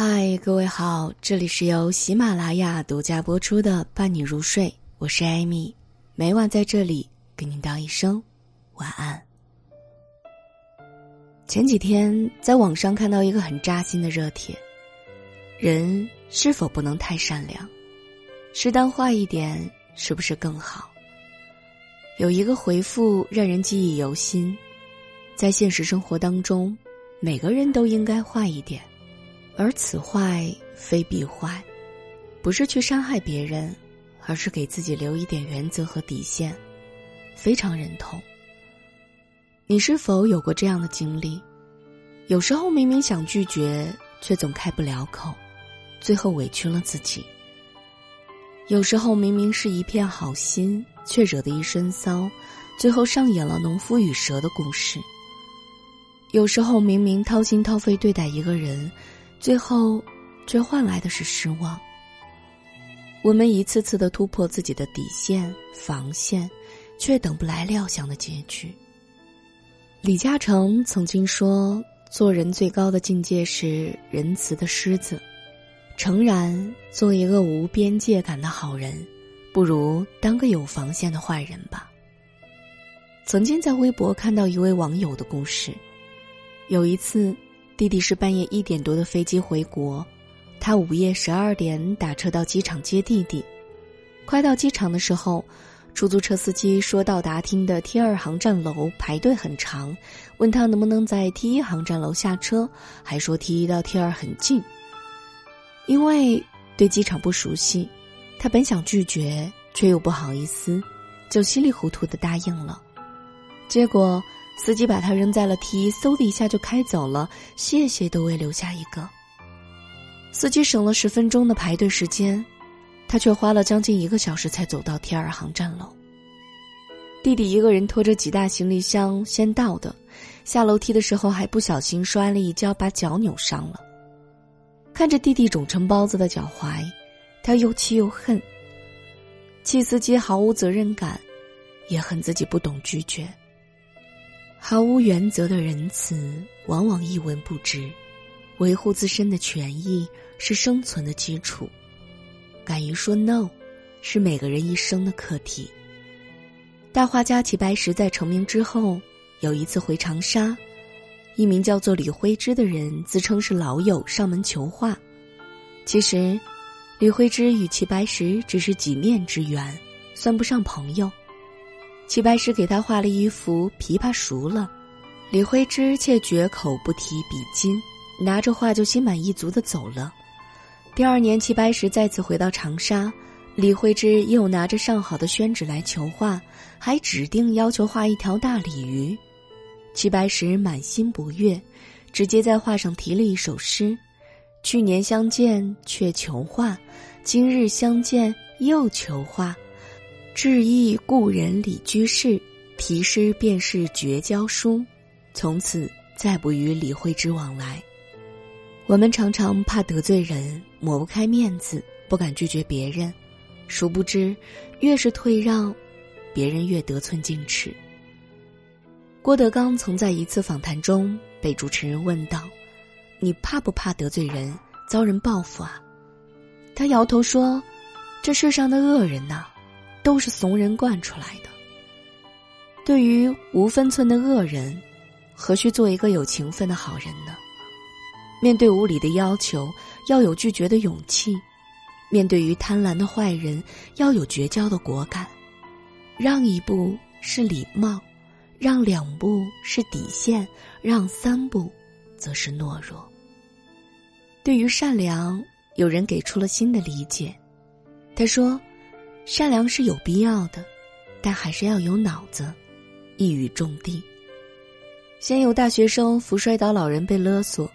嗨，各位好，这里是由喜马拉雅独家播出的《伴你入睡》，我是艾米，每晚在这里跟您道一声晚安。前几天在网上看到一个很扎心的热帖：人是否不能太善良？适当坏一点，是不是更好？有一个回复让人记忆犹新，在现实生活当中，每个人都应该坏一点，而此坏非彼坏，不是去伤害别人，而是给自己留一点原则和底线，非常认同。你是否有过这样的经历？有时候明明想拒绝，却总开不了口，最后委屈了自己。有时候明明是一片好心。却惹得一身骚，最后上演了农夫与蛇的故事。有时候明明掏心掏肺对待一个人，最后却换来的是失望。我们一次次的突破自己的底线防线，却等不来料想的结局。李嘉诚曾经说：“做人最高的境界是仁慈的狮子。”诚然，做一个无边界感的好人。不如当个有防线的坏人吧。曾经在微博看到一位网友的故事，有一次，弟弟是半夜一点多的飞机回国，他午夜十二点打车到机场接弟弟，快到机场的时候，出租车司机说到达厅的 T 二航站楼排队很长，问他能不能在 T 一航站楼下车，还说 T 一到 T 二很近，因为对机场不熟悉。他本想拒绝，却又不好意思，就稀里糊涂的答应了。结果司机把他扔在了 T，嗖的一下就开走了，谢谢都未留下一个。司机省了十分钟的排队时间，他却花了将近一个小时才走到 T 二航站楼。弟弟一个人拖着几大行李箱先到的，下楼梯的时候还不小心摔了一跤，把脚扭伤了。看着弟弟肿成包子的脚踝。他又气又恨，气司机毫无责任感，也恨自己不懂拒绝。毫无原则的仁慈，往往一文不值。维护自身的权益是生存的基础。敢于说 “no”，是每个人一生的课题。大画家齐白石在成名之后，有一次回长沙，一名叫做李辉之的人自称是老友上门求画，其实。李慧芝与齐白石只是几面之缘，算不上朋友。齐白石给他画了一幅《琵琶熟了》，李慧芝却绝口不提比金，拿着画就心满意足的走了。第二年，齐白石再次回到长沙，李慧芝又拿着上好的宣纸来求画，还指定要求画一条大鲤鱼。齐白石满心不悦，直接在画上题了一首诗。去年相见却求画，今日相见又求画。致意故人李居士，题诗便是绝交书。从此再不与李慧之往来。我们常常怕得罪人，抹不开面子，不敢拒绝别人。殊不知，越是退让，别人越得寸进尺。郭德纲曾在一次访谈中被主持人问道。你怕不怕得罪人，遭人报复啊？他摇头说：“这世上的恶人呐，都是怂人惯出来的。对于无分寸的恶人，何须做一个有情分的好人呢？面对无理的要求，要有拒绝的勇气；面对于贪婪的坏人，要有绝交的果敢。让一步是礼貌，让两步是底线，让三步。”则是懦弱。对于善良，有人给出了新的理解。他说：“善良是有必要的，但还是要有脑子。”一语中的。先有大学生扶摔倒老人被勒索，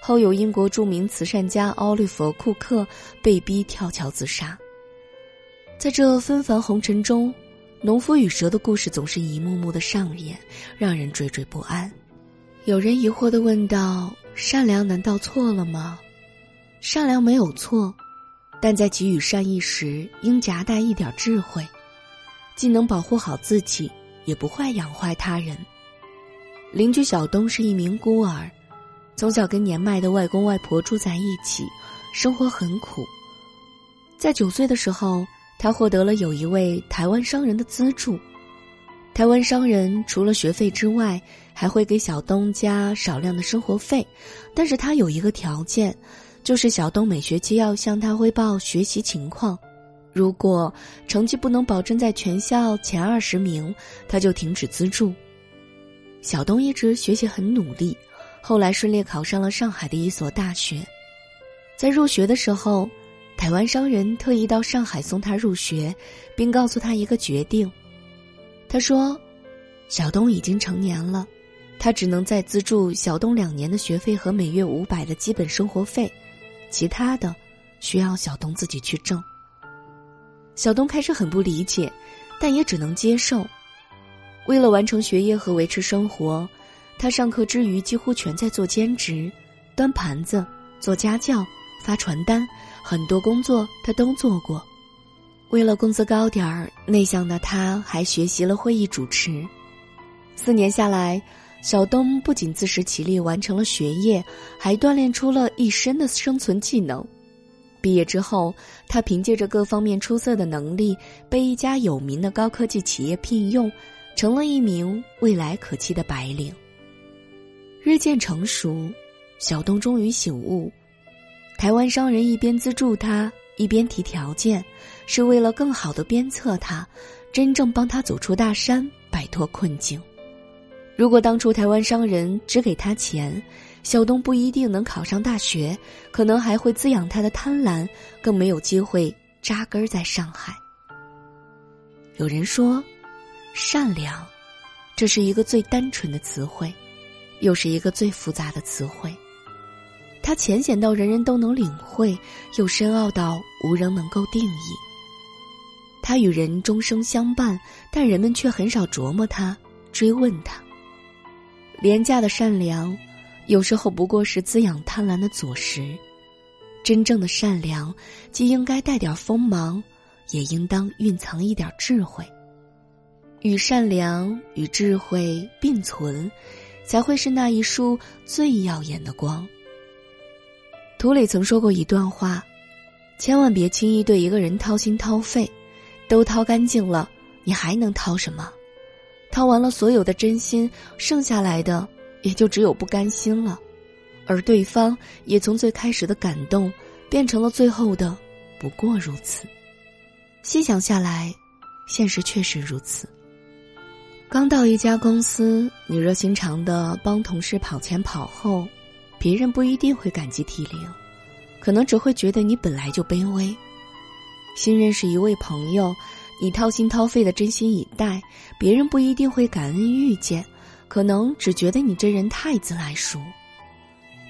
后有英国著名慈善家奥利弗·库克被逼跳桥自杀。在这纷繁红尘中，农夫与蛇的故事总是一幕幕的上演，让人惴惴不安。有人疑惑的问道：“善良难道错了吗？善良没有错，但在给予善意时，应夹带一点智慧，既能保护好自己，也不会养坏他人。”邻居小东是一名孤儿，从小跟年迈的外公外婆住在一起，生活很苦。在九岁的时候，他获得了有一位台湾商人的资助。台湾商人除了学费之外，还会给小东加少量的生活费，但是他有一个条件，就是小东每学期要向他汇报学习情况，如果成绩不能保证在全校前二十名，他就停止资助。小东一直学习很努力，后来顺利考上了上海的一所大学。在入学的时候，台湾商人特意到上海送他入学，并告诉他一个决定。他说：“小东已经成年了，他只能再资助小东两年的学费和每月五百的基本生活费，其他的需要小东自己去挣。”小东开始很不理解，但也只能接受。为了完成学业和维持生活，他上课之余几乎全在做兼职，端盘子、做家教、发传单，很多工作他都做过。为了工资高点儿，内向的他还学习了会议主持。四年下来，小东不仅自食其力完成了学业，还锻炼出了一身的生存技能。毕业之后，他凭借着各方面出色的能力，被一家有名的高科技企业聘用，成了一名未来可期的白领。日渐成熟，小东终于醒悟，台湾商人一边资助他。一边提条件，是为了更好的鞭策他，真正帮他走出大山，摆脱困境。如果当初台湾商人只给他钱，小东不一定能考上大学，可能还会滋养他的贪婪，更没有机会扎根在上海。有人说，善良，这是一个最单纯的词汇，又是一个最复杂的词汇。它浅显到人人都能领会，又深奥到无人能够定义。它与人终生相伴，但人们却很少琢磨它、追问它。廉价的善良，有时候不过是滋养贪婪的佐食。真正的善良，既应该带点锋芒，也应当蕴藏一点智慧。与善良与智慧并存，才会是那一束最耀眼的光。图里曾说过一段话：“千万别轻易对一个人掏心掏肺，都掏干净了，你还能掏什么？掏完了所有的真心，剩下来的也就只有不甘心了。而对方也从最开始的感动，变成了最后的不过如此。细想下来，现实确实如此。刚到一家公司，你热心肠的帮同事跑前跑后。”别人不一定会感激涕零，可能只会觉得你本来就卑微。新认识一位朋友，你掏心掏肺的真心以待，别人不一定会感恩遇见，可能只觉得你这人太自来熟。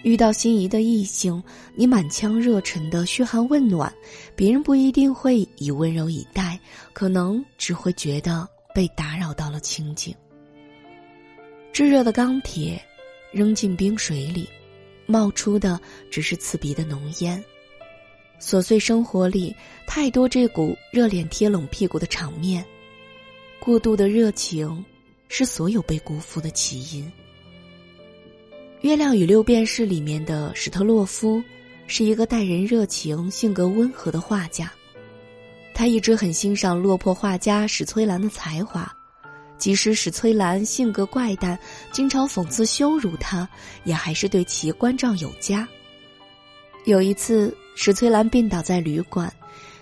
遇到心仪的异性，你满腔热忱的嘘寒问暖，别人不一定会以温柔以待，可能只会觉得被打扰到了清静。炙热的钢铁，扔进冰水里。冒出的只是刺鼻的浓烟。琐碎生活里太多这股热脸贴冷屁股的场面，过度的热情是所有被辜负的起因。《月亮与六便士》里面的史特洛夫是一个待人热情、性格温和的画家，他一直很欣赏落魄画家史崔兰的才华。即使史崔兰性格怪诞，经常讽刺羞辱他，也还是对其关照有加。有一次，史崔兰病倒在旅馆，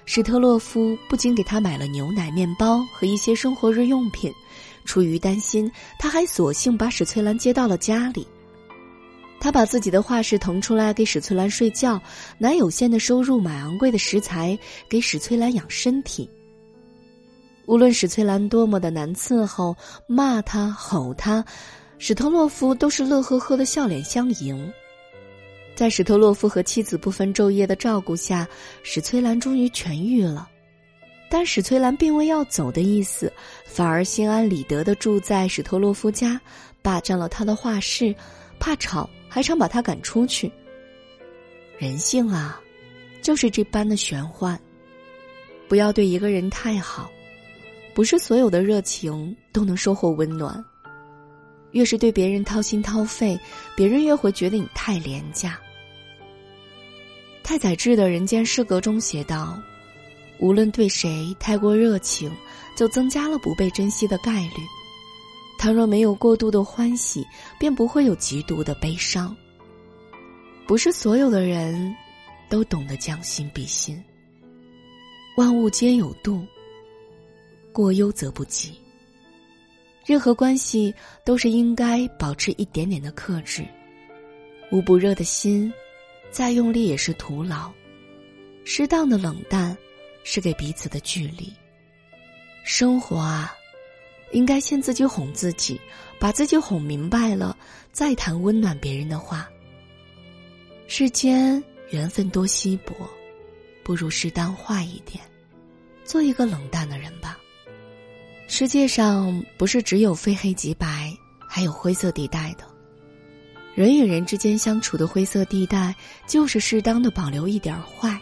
史特洛夫不仅给她买了牛奶、面包和一些生活日用品，出于担心，他还索性把史翠兰接到了家里。他把自己的画室腾出来给史翠兰睡觉，拿有限的收入买昂贵的食材给史翠兰养身体。无论史翠兰多么的难伺候，骂他、吼他，史特洛夫都是乐呵呵的笑脸相迎。在史特洛夫和妻子不分昼夜的照顾下，史翠兰终于痊愈了。但史翠兰并未要走的意思，反而心安理得的住在史特洛夫家，霸占了他的画室，怕吵还常把他赶出去。人性啊，就是这般的玄幻。不要对一个人太好。不是所有的热情都能收获温暖。越是对别人掏心掏肺，别人越会觉得你太廉价。太宰治的《人间失格》中写道：“无论对谁太过热情，就增加了不被珍惜的概率。倘若没有过度的欢喜，便不会有极度的悲伤。不是所有的人，都懂得将心比心。万物皆有度，过忧则不及。任何关系都是应该保持一点点的克制，无不热的心。”再用力也是徒劳，适当的冷淡，是给彼此的距离。生活啊，应该先自己哄自己，把自己哄明白了，再谈温暖别人的话。世间缘分多稀薄，不如适当坏一点，做一个冷淡的人吧。世界上不是只有非黑即白，还有灰色地带的。人与人之间相处的灰色地带，就是适当的保留一点坏。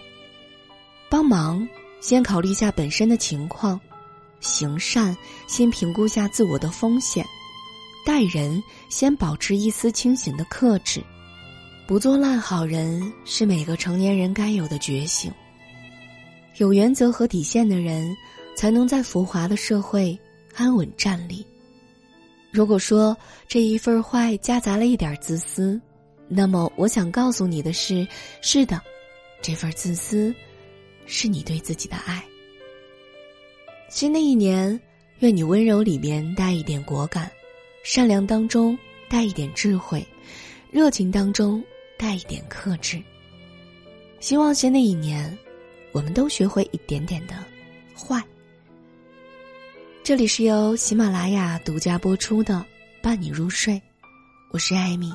帮忙先考虑一下本身的情况，行善先评估下自我的风险，待人先保持一丝清醒的克制，不做烂好人是每个成年人该有的觉醒。有原则和底线的人，才能在浮华的社会安稳站立。如果说这一份坏夹杂了一点自私，那么我想告诉你的是：是的，这份自私，是你对自己的爱。新的一年，愿你温柔里面带一点果敢，善良当中带一点智慧，热情当中带一点克制。希望新的一年，我们都学会一点点的。这里是由喜马拉雅独家播出的《伴你入睡》，我是艾米，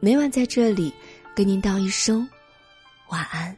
每晚在这里跟您道一声晚安。